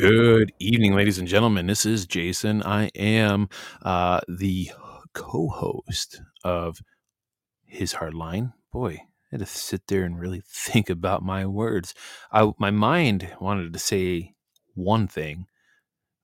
Good evening, ladies and gentlemen. This is Jason. I am uh, the co host of His Hardline. Boy, I had to sit there and really think about my words. I, my mind wanted to say one thing,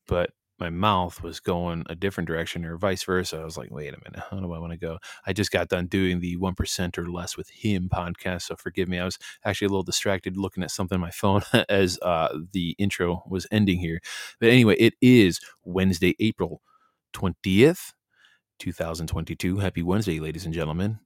but my mouth was going a different direction or vice versa. I was like, wait a minute, how do I want to go? I just got done doing the 1% or less with him podcast. So forgive me. I was actually a little distracted looking at something on my phone as uh, the intro was ending here. But anyway, it is Wednesday, April 20th, 2022. Happy Wednesday, ladies and gentlemen.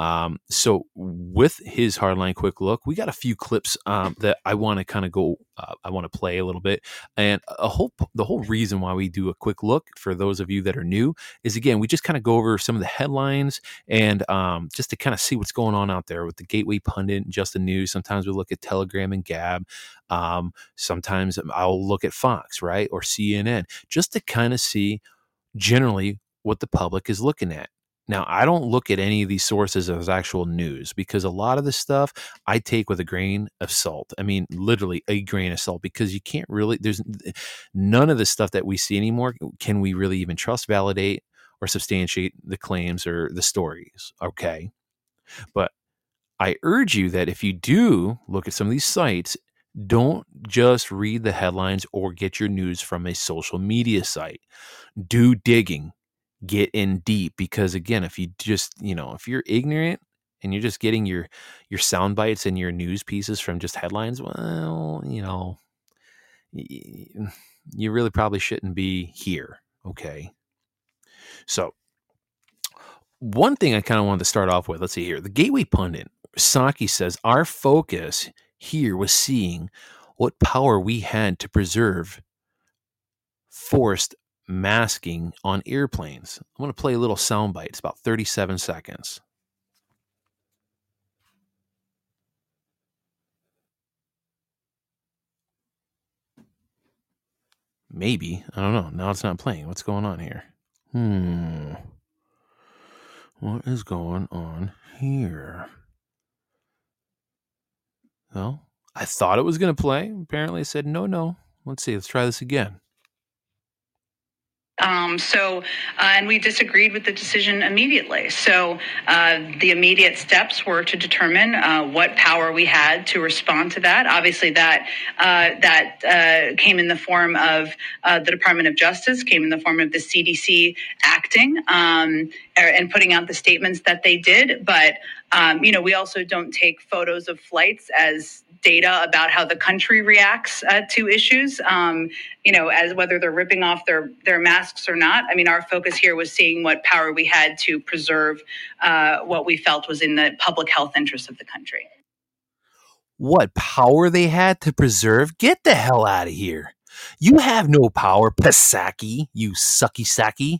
Um, so with his hardline quick look, we got a few clips um, that I want to kind of go. Uh, I want to play a little bit, and a whole the whole reason why we do a quick look for those of you that are new is again we just kind of go over some of the headlines and um, just to kind of see what's going on out there with the Gateway Pundit and Just the News. Sometimes we look at Telegram and Gab. Um, sometimes I'll look at Fox, right, or CNN, just to kind of see generally what the public is looking at. Now, I don't look at any of these sources as actual news because a lot of the stuff I take with a grain of salt. I mean, literally a grain of salt because you can't really, there's eh, none of the stuff that we see anymore can we really even trust, validate, or substantiate the claims or the stories. Okay. But I urge you that if you do look at some of these sites, don't just read the headlines or get your news from a social media site. Do digging get in deep because again if you just you know if you're ignorant and you're just getting your your sound bites and your news pieces from just headlines well you know you really probably shouldn't be here okay? So one thing i kind of wanted to start off with let's see here the gateway pundit Psaki says our focus here was seeing what power we had to preserve forced masking on airplanes. I'm going to play a little soundbite. It's about 37 seconds. Maybe. I don't know. Now it's not playing. What's going on here? Hmm. What is going on here? Well, I thought it was going to play. Apparently, it said no, no. Let's see. Let's try this again. Um, so, uh, and we disagreed with the decision immediately. So, uh, the immediate steps were to determine uh, what power we had to respond to that. Obviously, that uh, that uh, came in the form of uh, the Department of Justice, came in the form of the CDC acting um, and putting out the statements that they did. But um, you know, we also don't take photos of flights as data about how the country reacts uh, to issues. Um, you know, as whether they're ripping off their their masks or not. I mean, our focus here was seeing what power we had to preserve uh, what we felt was in the public health interest of the country. What power they had to preserve? Get the hell out of here! You have no power, Psaki. You sucky sacky.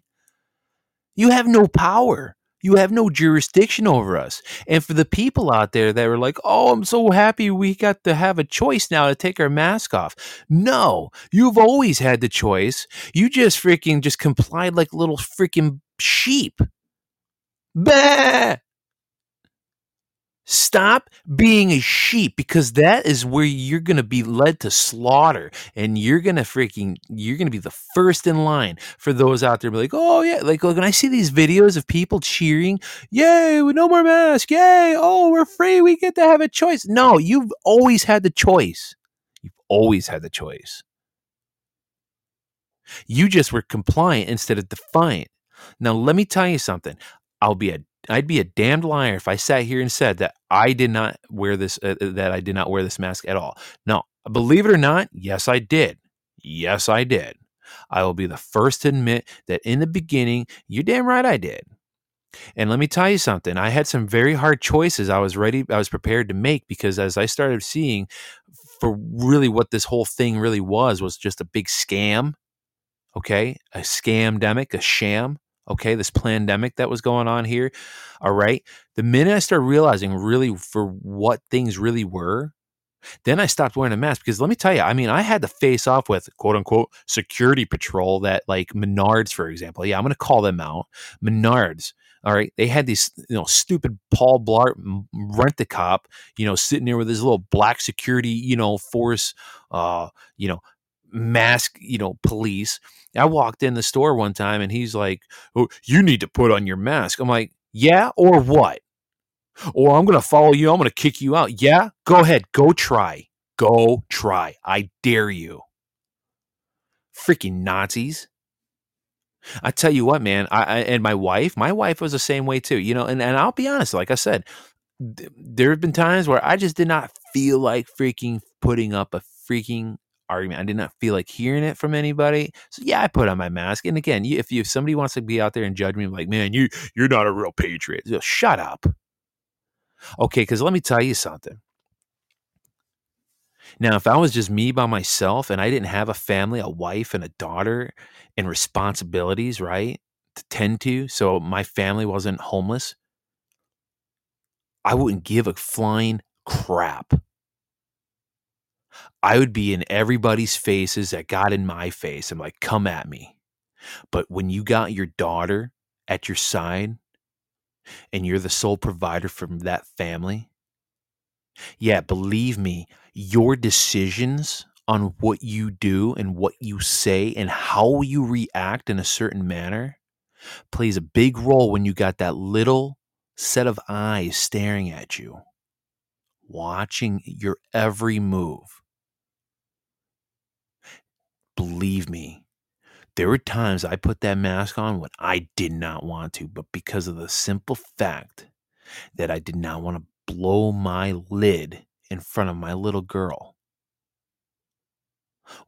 You have no power. You have no jurisdiction over us. And for the people out there that were like, oh, I'm so happy we got to have a choice now to take our mask off. No, you've always had the choice. You just freaking just complied like little freaking sheep. Bah! Stop being a sheep because that is where you're going to be led to slaughter and you're going to freaking you're going to be the first in line for those out there be like, "Oh yeah, like when I see these videos of people cheering, "Yay, no more mask. Yay! Oh, we're free. We get to have a choice." No, you've always had the choice. You've always had the choice. You just were compliant instead of defiant. Now, let me tell you something. I'll be a I'd be a damned liar if I sat here and said that I did not wear this uh, uh, that I did not wear this mask at all. No, believe it or not, yes I did. Yes I did. I will be the first to admit that in the beginning, you're damn right I did. And let me tell you something. I had some very hard choices I was ready I was prepared to make because as I started seeing for really what this whole thing really was was just a big scam. Okay? A scam, scamdemic, a sham okay, this pandemic that was going on here. All right. The minute I started realizing really for what things really were, then I stopped wearing a mask because let me tell you, I mean, I had to face off with quote unquote security patrol that like Menards, for example. Yeah, I'm going to call them out. Menards. All right. They had these, you know, stupid Paul Blart rent the cop, you know, sitting there with his little black security, you know, force, uh, you know, mask, you know, police. I walked in the store one time and he's like, Oh, you need to put on your mask. I'm like, Yeah, or what? Or I'm going to follow you. I'm going to kick you out. Yeah, go ahead. Go try. Go try. I dare you. Freaking Nazis. I tell you what, man. I, I, and my wife, my wife was the same way too. You know, and, and I'll be honest. Like I said, th- there have been times where I just did not feel like freaking putting up a freaking argument. I did not feel like hearing it from anybody. So yeah, I put on my mask. And again, if you if somebody wants to be out there and judge me, like, man, you you're not a real patriot. Shut up. Okay, because let me tell you something. Now, if I was just me by myself and I didn't have a family, a wife, and a daughter and responsibilities, right, to tend to, so my family wasn't homeless, I wouldn't give a flying crap. I would be in everybody's faces that got in my face. I'm like, come at me. But when you got your daughter at your side and you're the sole provider from that family, yeah, believe me, your decisions on what you do and what you say and how you react in a certain manner plays a big role when you got that little set of eyes staring at you, watching your every move. Believe me, there were times I put that mask on when I did not want to, but because of the simple fact that I did not want to blow my lid in front of my little girl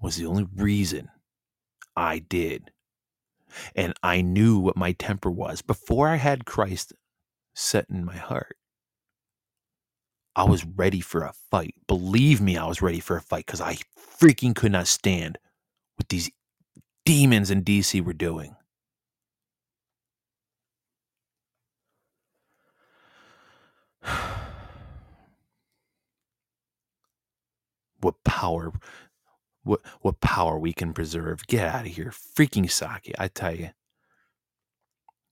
was the only reason I did. And I knew what my temper was before I had Christ set in my heart. I was ready for a fight. Believe me, I was ready for a fight because I freaking could not stand what these demons in DC were doing. what power what what power we can preserve. Get out of here. Freaking Psaki, I tell you.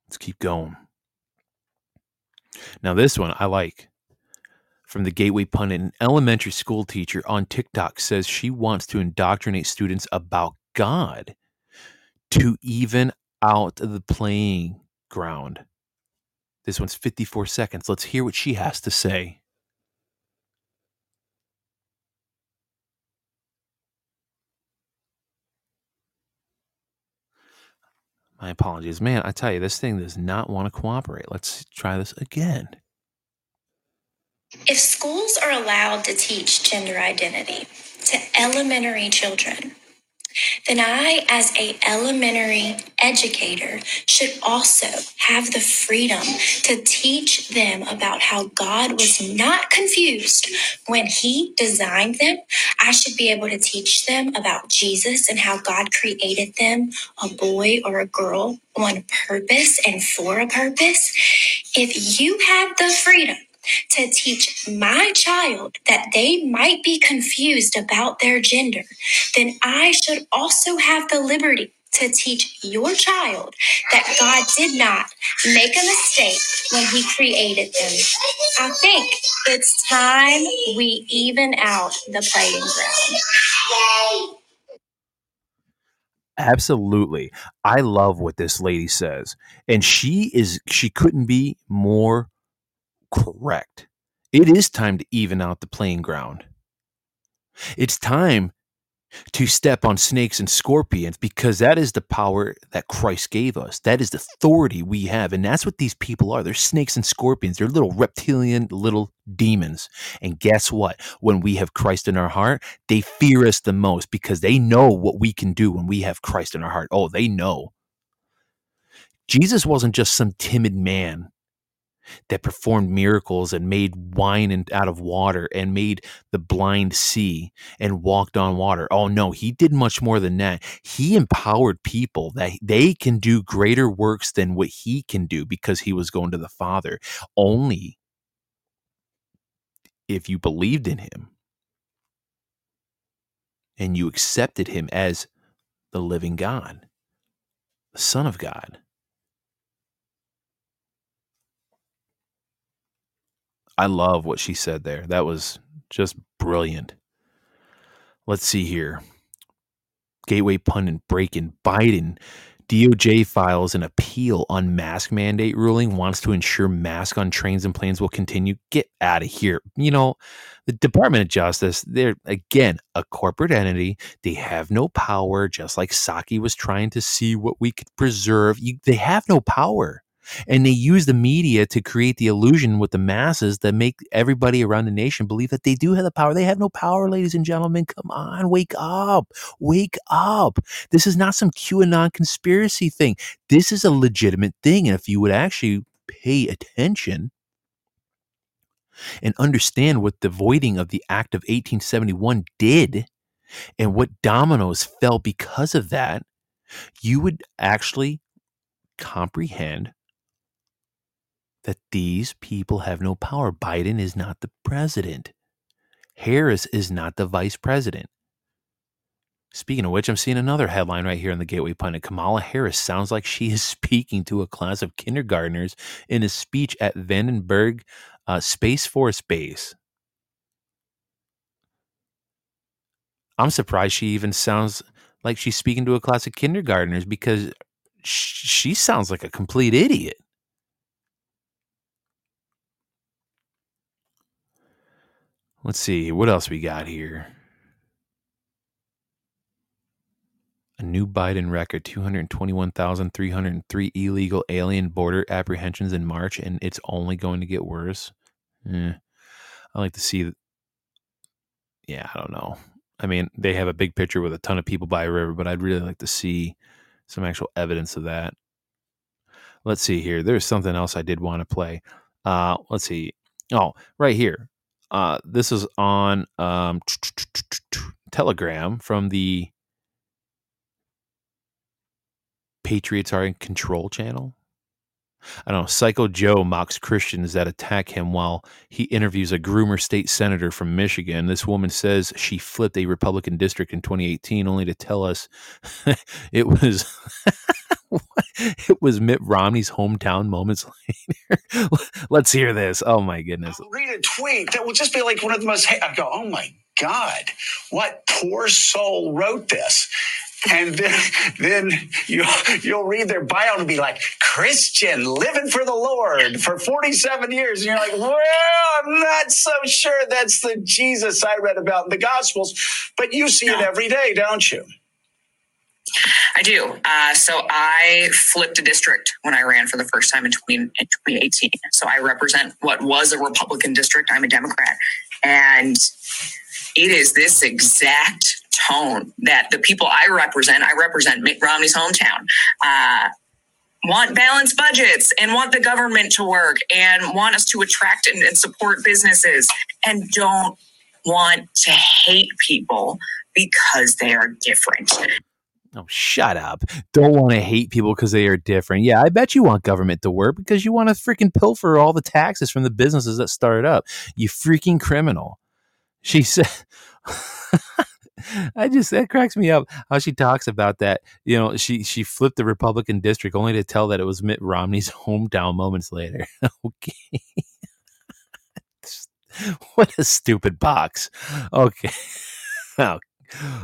Let's keep going. Now this one I like. From the Gateway Pundit, an elementary school teacher on TikTok says she wants to indoctrinate students about God to even out the playing ground. This one's 54 seconds. Let's hear what she has to say. My apologies. Man, I tell you, this thing does not want to cooperate. Let's try this again. If schools are allowed to teach gender identity to elementary children, then I, as a elementary educator, should also have the freedom to teach them about how God was not confused when He designed them. I should be able to teach them about Jesus and how God created them, a boy or a girl, on purpose and for a purpose. If you had the freedom to teach my child that they might be confused about their gender, then I should also have the liberty to teach your child that God did not make a mistake when He created them. I think it's time we even out the playing ground. Absolutely. I love what this lady says. And she is she couldn't be more correct. It is time to even out the playing ground. It's time to step on snakes and scorpions because that is the power that Christ gave us. That is the authority we have. And that's what these people are. They're snakes and scorpions. They're little reptilian little demons. And guess what? When we have Christ in our heart, they fear us the most because they know what we can do when we have Christ in our heart. Oh, they know. Jesus wasn't just some timid man that performed miracles and made wine out of water and made the blind see and walked on water. Oh no, he did much more than that. He empowered people that they can do greater works than what he can do because he was going to the Father. Only if you believed in him and you accepted him as the living God, the Son of God. I love what she said there. That was just brilliant. Let's see here. Gateway pundit breaking Biden DOJ files an appeal on mask mandate ruling, wants to ensure mask on trains and planes will continue. Get out of here. You know, the Department of Justice, they're again a corporate entity. They have no power, just like Psaki was trying to see what we could preserve. You, they have no power. And they use the media to create the illusion with the masses that make everybody around the nation believe that they do have the power. They have no power, ladies and gentlemen. Come on, wake up. Wake up. This is not some QAnon conspiracy thing. This is a legitimate thing. And if you would actually pay attention, and understand what the voiding of the Act of 1871 did and what dominoes fell because of that, you would actually comprehend that these people have no power. Biden is not the president. Harris is not the vice president. Speaking of which, I'm seeing another headline right here on the Gateway Pundit. Kamala Harris sounds like she is speaking to a class of kindergartners in a speech at Vandenberg uh, Space Force Base. I'm surprised she even sounds like she's speaking to a class of kindergartners because she sounds like a complete idiot. Let's see, what else we got here? A new Biden record 221,303 illegal alien border apprehensions in March, and it's only going to get worse. Eh, I like to see. Yeah, I don't know. I mean, they have a big picture with a ton of people by a river, but I'd really like to see some actual evidence of that. Let's see here. There's something else I did want to play. Uh, let's see. Oh, right here. Uh, this is on um, Telegram from the Patriots are in control channel. I don't know. Psycho Joe mocks Christians that attack him while he interviews a groomer state senator from Michigan. This woman says she flipped a Republican district in 2018 only to tell us it was it was Mitt Romney's hometown moments later. Let's hear this. Oh my goodness. I'll read a tweet that will just be like one of the most. I go, oh my God, what poor soul wrote this? And then, then you'll, you'll read their bio and be like, Christian, living for the Lord for 47 years. And you're like, well, I'm not so sure that's the Jesus I read about in the Gospels. But you see it every day, don't you? I do. Uh, so I flipped a district when I ran for the first time in, 20, in 2018. So I represent what was a Republican district. I'm a Democrat. And it is this exact tone that the people I represent, I represent Mitt Romney's hometown, uh, want balanced budgets and want the government to work and want us to attract and, and support businesses and don't want to hate people because they are different. Oh, shut up. Don't want to hate people because they are different. Yeah, I bet you want government to work because you want to freaking pilfer all the taxes from the businesses that started up. You freaking criminal. She said, I just, that cracks me up how she talks about that. You know, she, she flipped the Republican district only to tell that it was Mitt Romney's hometown moments later. okay. what a stupid box. Okay.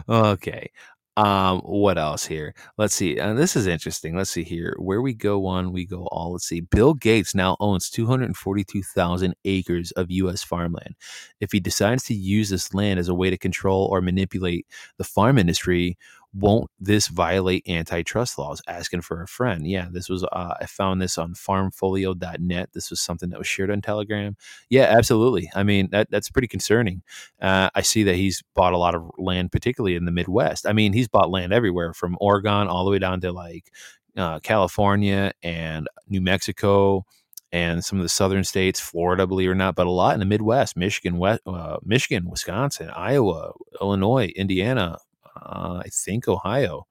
okay. Um, what else here? Let's see. And uh, this is interesting. Let's see here. Where we go one, we go all. Let's see. Bill Gates now owns 242,000 acres of U.S. farmland. If he decides to use this land as a way to control or manipulate the farm industry, won't this violate antitrust laws? Asking for a friend. Yeah, this was, uh, I found this on farmfolio.net. This was something that was shared on Telegram. Yeah, absolutely. I mean, that, that's pretty concerning. Uh, I see that he's bought a lot of land, particularly in the Midwest. I mean, he's bought land everywhere from Oregon all the way down to like uh, California and New Mexico and some of the southern states, Florida, believe it or not, but a lot in the Midwest, Michigan, West, uh, Michigan, Wisconsin, Iowa, Illinois, Indiana, uh, I think Ohio.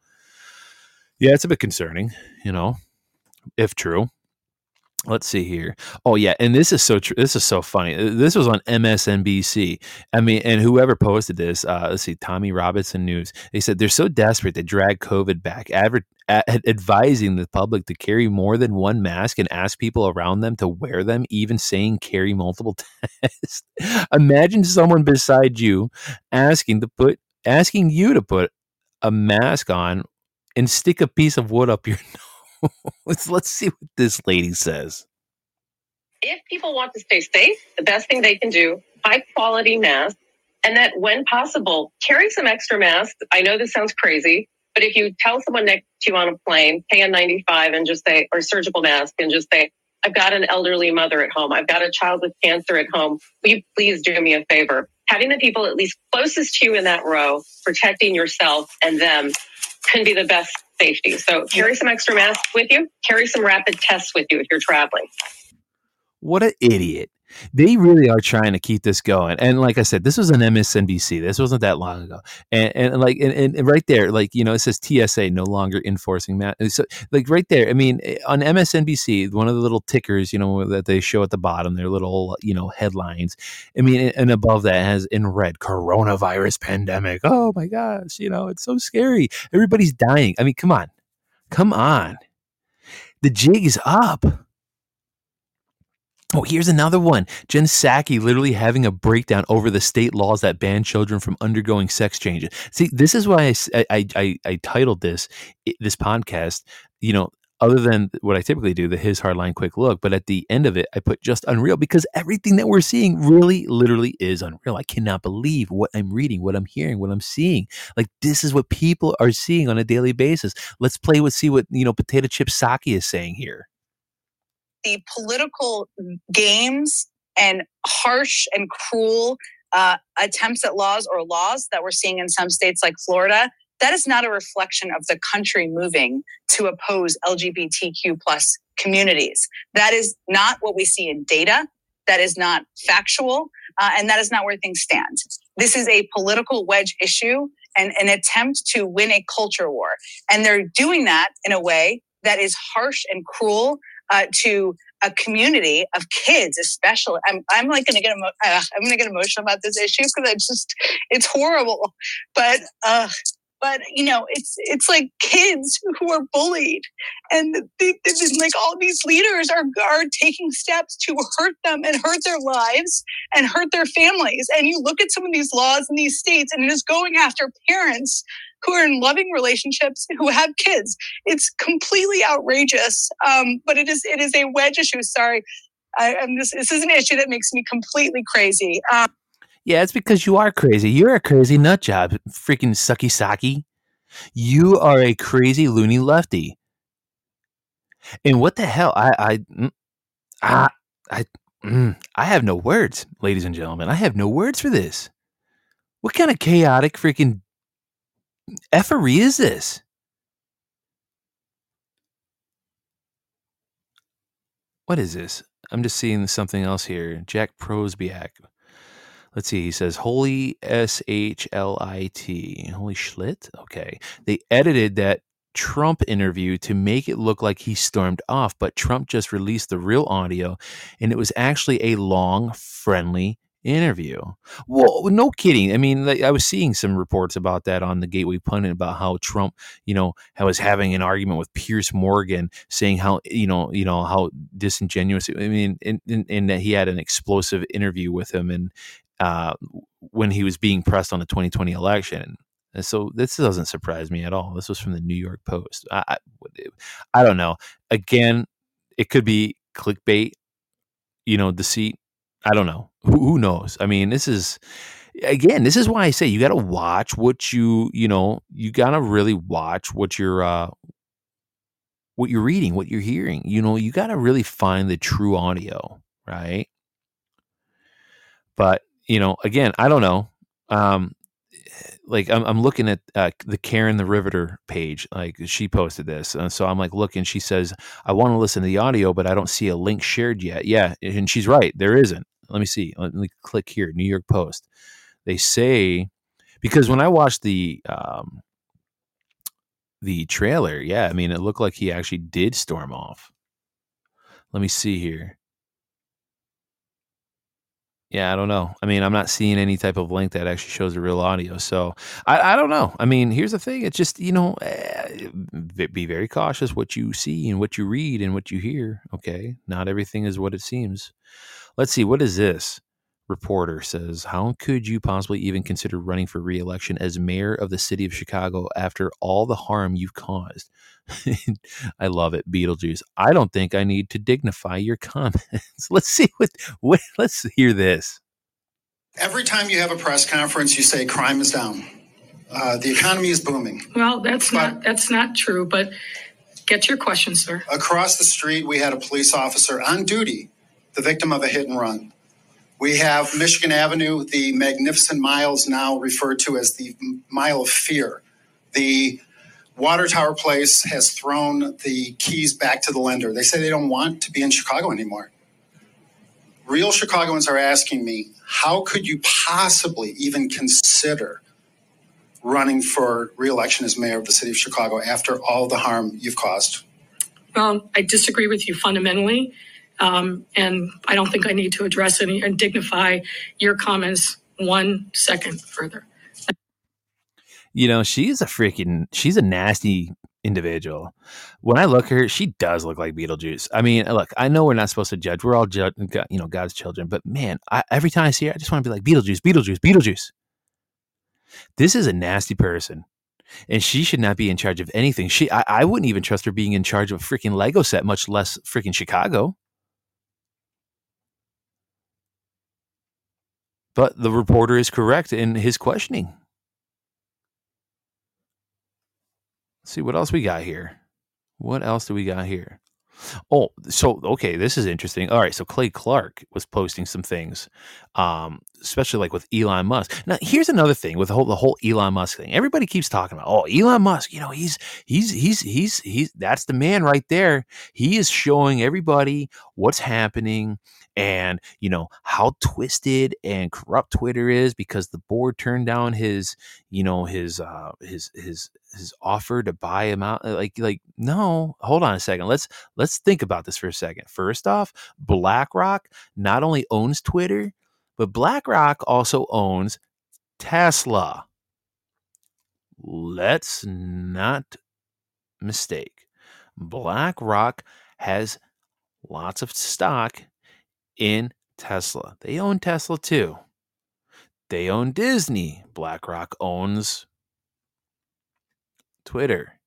Yeah, it's a bit concerning, you know, if true. let's see here. Oh yeah, and this is so true. This is so funny. Uh, This was on MSNBC. I mean, and whoever posted this, uh, let's see, Tommy Robinson News. They said they're so desperate to drag COVID back, adver- a- advising the public to carry more than one mask and ask people around them to wear them, even saying carry multiple tests. Imagine someone beside you asking to put asking you to put a mask on and stick a piece of wood up your nose. let's see what this lady says. if people want to stay safe, the best thing they can do, high quality masks, and that when possible, carry some extra masks. I know this sounds crazy, but if you tell someone next to you on a plane, KN95 and just say, or surgical mask and just say, I've got an elderly mother at home. I've got a child with cancer at home. Will you please do me a favor? Having the people at least closest to you in that row, protecting yourself and them can be the best safety. So carry some extra masks with you. Carry some rapid tests with you if you're traveling. What an idiot. They really are trying to keep this going. And like I said, this was an MSNBC. This wasn't that long ago. And, and like, and, and right there, like, you know, it says TSA no longer enforcing mask. So like right there, I mean, eh, on MSNBC, one of the little tickers, you know, that they show at the bottom, their little, you know, headlines. I mean, and above that has in red coronavirus pandemic. Oh my gosh, you know, it's so scary. Everybody's dying. I mean, come on. Come on. The jig is up. Oh, here's another one. Jen Psaki literally having a breakdown over the state laws that ban children from undergoing sex changes. See, this is why I I I titled this this podcast. You know, other than what I typically do, the his hardline quick look. But at the end of it, I put just unreal because everything that we're seeing really, literally is unreal. I cannot believe what I'm reading, what I'm hearing, what I'm seeing. Like this is what people are seeing on a daily basis. Let's play with see what you know. Potato Chip Psaki is saying here. The political games and harsh and cruel uh, attempts at laws or laws that we're seeing in some states like Florida, that is not a reflection of the country moving to oppose LGBTQ plus communities. That is not what we see in data. That is not factual, uh, and that is not where things stand. This is a political wedge issue and an attempt to win a culture war, and they're doing that in a way that is harsh and cruel uh, to a community of kids, especially. I'm, I'm like going to get emo- uh, I'm going to get emotional about this issue because it's just it's horrible. But uh, but you know, it's it's like kids who are bullied, and like all these leaders are are taking steps to hurt them and hurt their lives and hurt their families. And you look at some of these laws in these states, and it is going after parents who are in loving relationships who have kids it's completely outrageous. Um, but it is it is a wedge issue. Sorry, I, I'm this this is an issue that makes me completely crazy. Um, Yeah, it's because you are crazy. You're a crazy nut job, freaking sucky Psaki. You are a crazy loony lefty. And what the hell? I I mm, I I, mm, I have no words, ladies and gentlemen. I have no words for this. What kind of chaotic freaking effery is this? What is this? I'm just seeing something else here. Jack Posobiec. Let's see. He says, Holy S H L I T. Holy Schlit? Okay. They edited that Trump interview to make it look like he stormed off, but Trump just released the real audio and it was actually a long, friendly interview. Well, no kidding. I mean, I was seeing some reports about that on the Gateway Pundit about how Trump, you know, was having an argument with Piers Morgan, saying how, you know, you know how disingenuous. I mean, and, and, and that he had an explosive interview with him, and uh, when he was being pressed on the 2020 election. And so this doesn't surprise me at all. This was from the New York Post. I, I, I don't know. Again, it could be clickbait, you know, deceit. I don't know. Who, who knows? I mean, this is again, this is why I say you got to watch what you, you know, you got to really watch what you're, uh, what you're reading, what you're hearing. You know, you got to really find the true audio, right? But you know, again, I don't know. Um, like I'm, I'm looking at uh, the Karen the Riveter page. Like she posted this, and so I'm like looking. She says, "I want to listen to the audio, but I don't see a link shared yet." Yeah, and she's right. There isn't. Let me see. Let me click here. New York Post. They say because when I watched the um, the trailer, yeah, I mean, it looked like he actually did storm off. Let me see here. Yeah, I don't know. I mean, I'm not seeing any type of link that actually shows the real audio. So I, I don't know. I mean, here's the thing. It's just, you know, eh, be very cautious what you see and what you read and what you hear. Okay. Not everything is what it seems. Let's see. What is this? Reporter says, How could you possibly even consider running for reelection as mayor of the city of Chicago after all the harm you've caused? I love it, Beetlejuice. I don't think I need to dignify your comments. let's see what, what let's hear this. Every time you have a press conference, you say crime is down. Uh, the economy is booming. Well, that's But- not that's not true. But get your question, sir. Across the street, we had a police officer on duty, the victim of a hit and run. We have Michigan Avenue, the magnificent miles now referred to as the mile of fear. The Water Tower Place has thrown the keys back to the lender. They say they don't want to be in Chicago anymore. Real Chicagoans are asking me, how could you possibly even consider running for reelection as mayor of the city of Chicago after all the harm you've caused? Well, I disagree with you fundamentally, um, and I don't think I need to address any and dignify your comments one second further. You know, she's a freaking, she's a nasty individual. When I look at her, she does look like Beetlejuice. I mean, look, I know we're not supposed to judge. We're all, ju- you know, God's children. But man, I, every time I see her, I just want to be like Beetlejuice, Beetlejuice, Beetlejuice. This is a nasty person. And she should not be in charge of anything. She, I, I wouldn't even trust her being in charge of a freaking Lego set, much less freaking Chicago. But the reporter is correct in his questioning. Let's see what else we got here. What else do we got here? Oh, so okay, this is interesting. All right, so Clay Clark was posting some things, um, especially like with Elon Musk. Now, here's another thing with the whole the whole Elon Musk thing. Everybody keeps talking about, oh, Elon Musk. You know, he's he's he's he's he's that's the man right there. He is showing everybody what's happening and you know how twisted and corrupt Twitter is because the board turned down his you know his uh his his his offer to buy him out like like no hold on a second let's let's think about this for a second first off BlackRock not only owns Twitter but BlackRock also owns Tesla let's not mistake BlackRock has lots of stock in Tesla. They own Tesla too. They own Disney. BlackRock owns Twitter.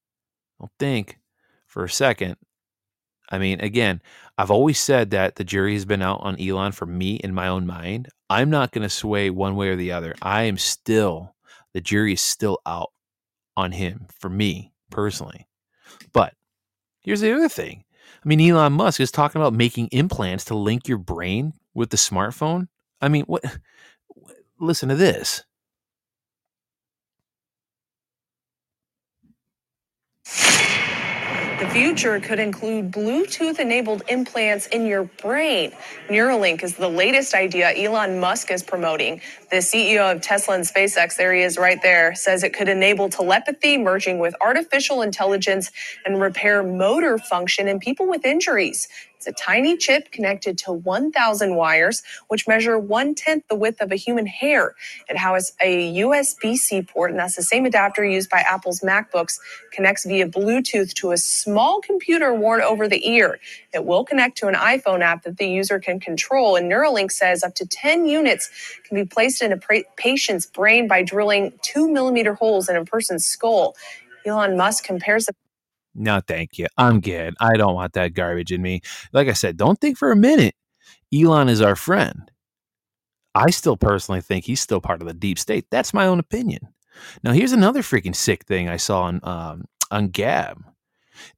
Don't think for a second. I mean, again, I've always said that the jury has been out on Elon for me in my own mind. I'm not going to sway one way or the other. I am still, the jury is still out on him for me personally. But here's the other thing I mean, Elon Musk is talking about making implants to link your brain with the smartphone. I mean, what? Listen to this. The future could include Bluetooth enabled implants in your brain. Neuralink is the latest idea Elon Musk is promoting. The CEO of Tesla and SpaceX, there he is right there, says it could enable telepathy merging with artificial intelligence and repair motor function in people with injuries. It's a tiny chip connected to 1,000 wires, which measure one tenth the width of a human hair. It has a USB C port, and that's the same adapter used by Apple's MacBooks, connects via Bluetooth to a small computer worn over the ear. It will connect to an iPhone app that the user can control. And Neuralink says up to 10 units can be placed in a patient's brain by drilling two millimeter holes in a person's skull. Elon Musk compares the No, thank you. I'm good. I don't want that garbage in me. Like I said, don't think for a minute Elon is our friend. I still personally think he's still part of the deep state. That's my own opinion. Now, here's another freaking sick thing I saw on um, on Gab.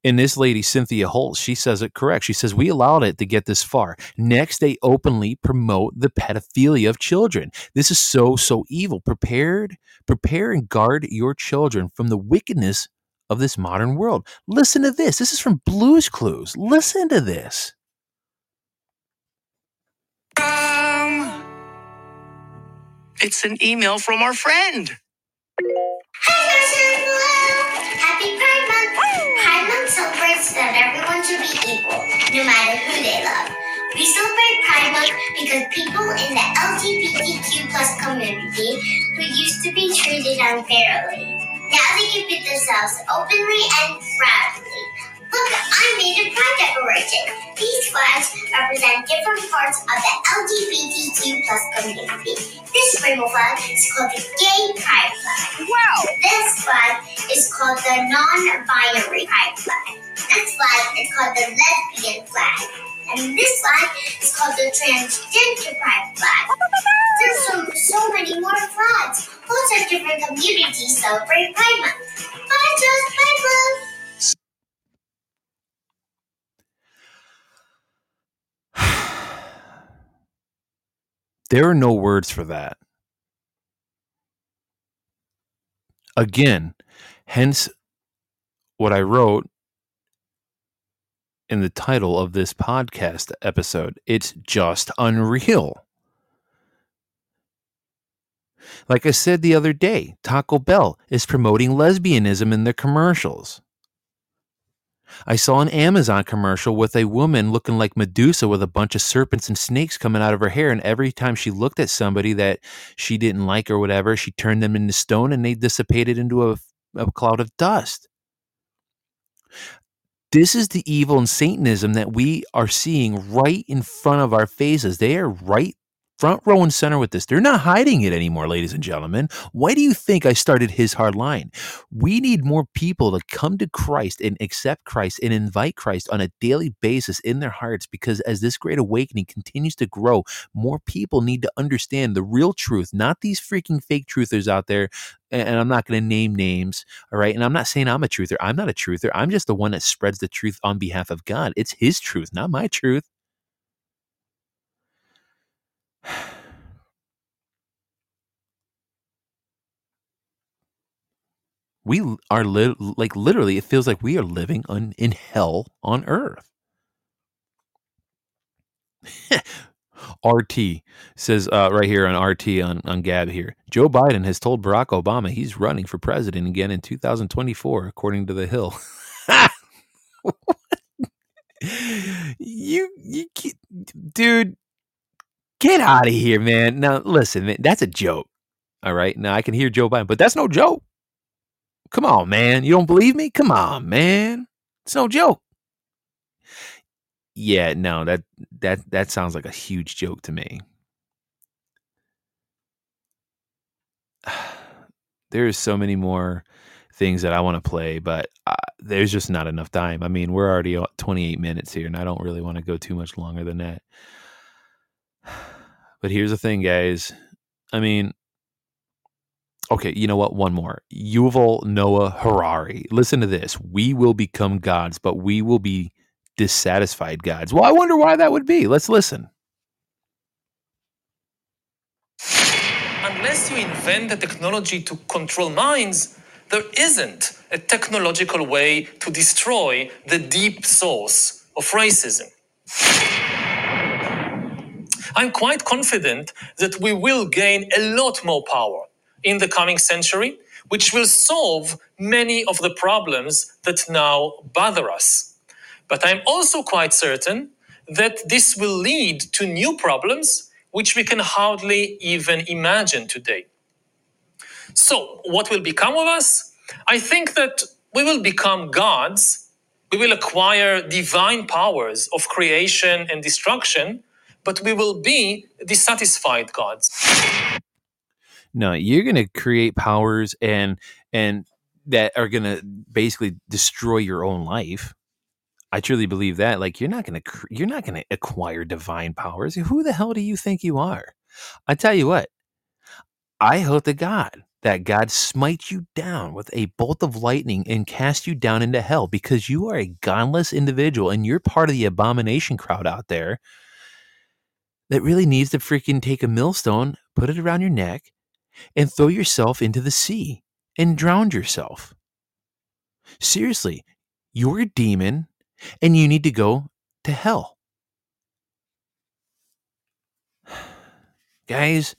And this lady, Cynthia Holt, she says it correct. She says, We allowed it to get this far. Next, they openly promote the pedophilia of children. This is so, so evil. Prepared, prepare and guard your children from the wickedness of this modern world. Listen to this. This is from Blues Clues. Listen to this. Um, it's an email from our friend. Happy Pride Month! Pride Month celebrates that everyone should be equal, no matter who they love. We celebrate Pride Month because people in the LGBTQ plus community who used to be treated unfairly, now they can be themselves openly and proudly. Look, I made a pride decoration. These flags represent different parts of the LGBTQ plus community. This rainbow flag is called the Gay Pride Flag. Wow! This flag is called the Non-Binary Pride Flag. This flag is called the Lesbian Flag. And this flag is called the Transgender Pride Flag. There's so, so many more flags. Of different communities celebrate Pride Month. There are no words for that. Again, hence what I wrote in the title of this podcast episode. It's just unreal. Like I said the other day, Taco Bell is promoting lesbianism in their commercials. I saw an Amazon commercial with a woman looking like Medusa with a bunch of serpents and snakes coming out of her hair. And every time she looked at somebody that she didn't like or whatever, she turned them into stone and they dissipated into a, a cloud of dust. This is the evil and Satanism that we are seeing right in front of our faces. They are right front row and center with this. They're not hiding it anymore, ladies and gentlemen. Why do you think I started his hard line? We need more people to come to Christ and accept Christ and invite Christ on a daily basis in their hearts because as this great awakening continues to grow, more people need to understand the real truth, not these freaking fake truthers out there. And I'm not going to name names, all right? And I'm not saying I'm a truther. I'm not a truther. I'm just the one that spreads the truth on behalf of God. It's his truth, not my truth. we are li- like literally it feels like we are living on, in hell on earth. Rt says uh, right here on rt on, on gab here joe biden has told barack obama he's running for president again in 2024 according to the hill. You you dude get out of here man now listen man, that's a joke all right now i can hear joe biden but that's no joke Come on, man. You don't believe me? Come on, man. It's no joke. Yeah, no, that that that sounds like a huge joke to me. There's so many more things that I want to play, but uh, there's just not enough time. I mean, we're already 28 minutes here, and I don't really want to go too much longer than that. But here's the thing, guys. I mean, Okay, you know what? One more. Yuval Noah Harari. Listen to this. We will become gods, but we will be dissatisfied gods. Well, I wonder why that would be. Let's listen. Unless you invent the technology to control minds, there isn't a technological way to destroy the deep source of racism. I'm quite confident that we will gain a lot more power in the coming century, which will solve many of the problems that now bother us. But I'm also quite certain that this will lead to new problems which we can hardly even imagine today. So, what will become of us? I think that we will become gods. We will acquire divine powers of creation and destruction, but we will be dissatisfied gods. No, you're going to create powers and and that are going to basically destroy your own life. I truly believe that. Like you're not going to you're not going to acquire divine powers. Who the hell do you think you are? I tell you what. I hope to God that God smite you down with a bolt of lightning and cast you down into hell because you are a godless individual and you're part of the abomination crowd out there that really needs to freaking take a millstone, put it around your neck, and throw yourself into the sea and drown yourself. Seriously, you're a demon and you need to go to hell. Guys,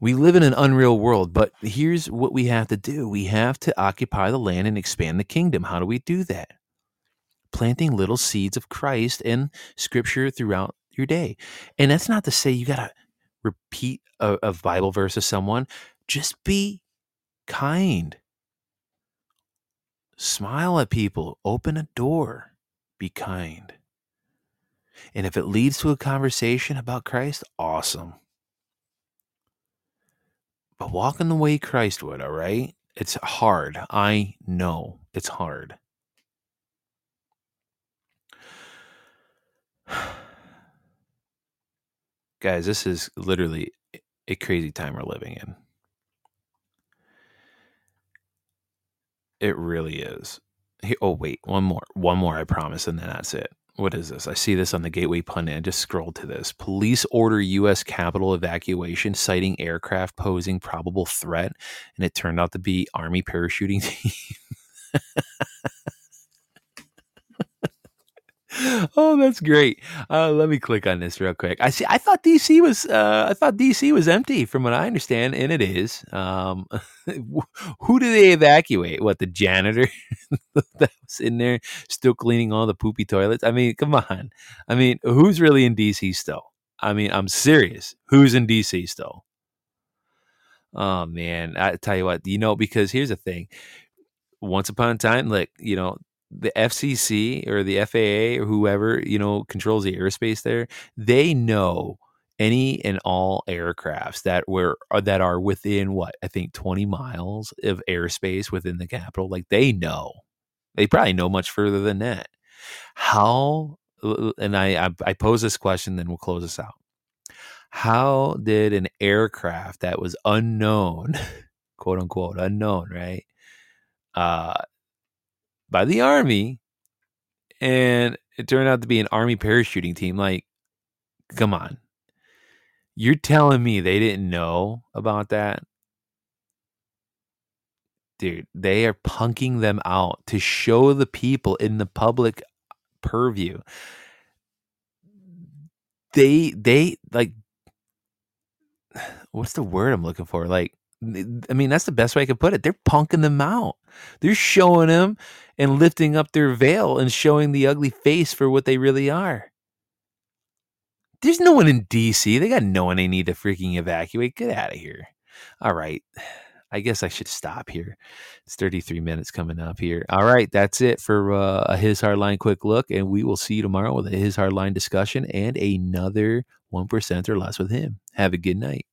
we live in an unreal world, but here's what we have to do we have to occupy the land and expand the kingdom. How do we do that? planting little seeds of Christ and scripture throughout your day. And that's not to say you got to repeat a, a Bible verse to someone. Just be kind. Smile at people, open a door, be kind. And if it leads to a conversation about Christ, awesome. But walk in the way Christ would, all right? It's hard. I know it's hard. Guys, this is literally a crazy time we're living in. It really is. Oh, wait, one more. One more, I promise, and then that's it. What is this? I see this on the Gateway Pundit. I just scrolled to this. Police order U.S. Capitol evacuation, citing aircraft posing probable threat, and it turned out to be Army parachuting team. oh, that's great. Uh, let me click on this real quick. I see. I thought DC was. Uh, I thought DC was empty, from what I understand, and it is. Um, who do they evacuate? What the janitor that was in there still cleaning all the poopy toilets? I mean, come on. I mean, who's really in DC still? I mean, I'm serious. Who's in DC still? Oh man, I tell you what. You know, because here's the thing. Once upon a time, like you know, the FCC or the FAA or whoever you know controls the airspace there, they know any and all aircrafts that were uh, that are within what I think 20 miles of airspace within the capital. Like they know, they probably know much further than that. How? And I I, I pose this question, then we'll close this out. How did an aircraft that was unknown, quote unquote, unknown, right? Uh, by the army. And it turned out to be an army parachuting team. Like come on. You're telling me they didn't know about that? Dude they are punking them out to show the people in the public purview. They they like what's the word i'm looking for? Like I mean, that's the best way I could put it. They're punking them out. They're showing them and lifting up their veil and showing the ugly face for what they really are. There's no one in DC. They got no one they need to freaking evacuate. Get out of here. All right. I guess I should stop here. It's 33 minutes coming up here. All right. That's it for uh, a His Hardline quick look. And we will see you tomorrow with a His Hardline discussion and another 1% or less with him. Have a good night.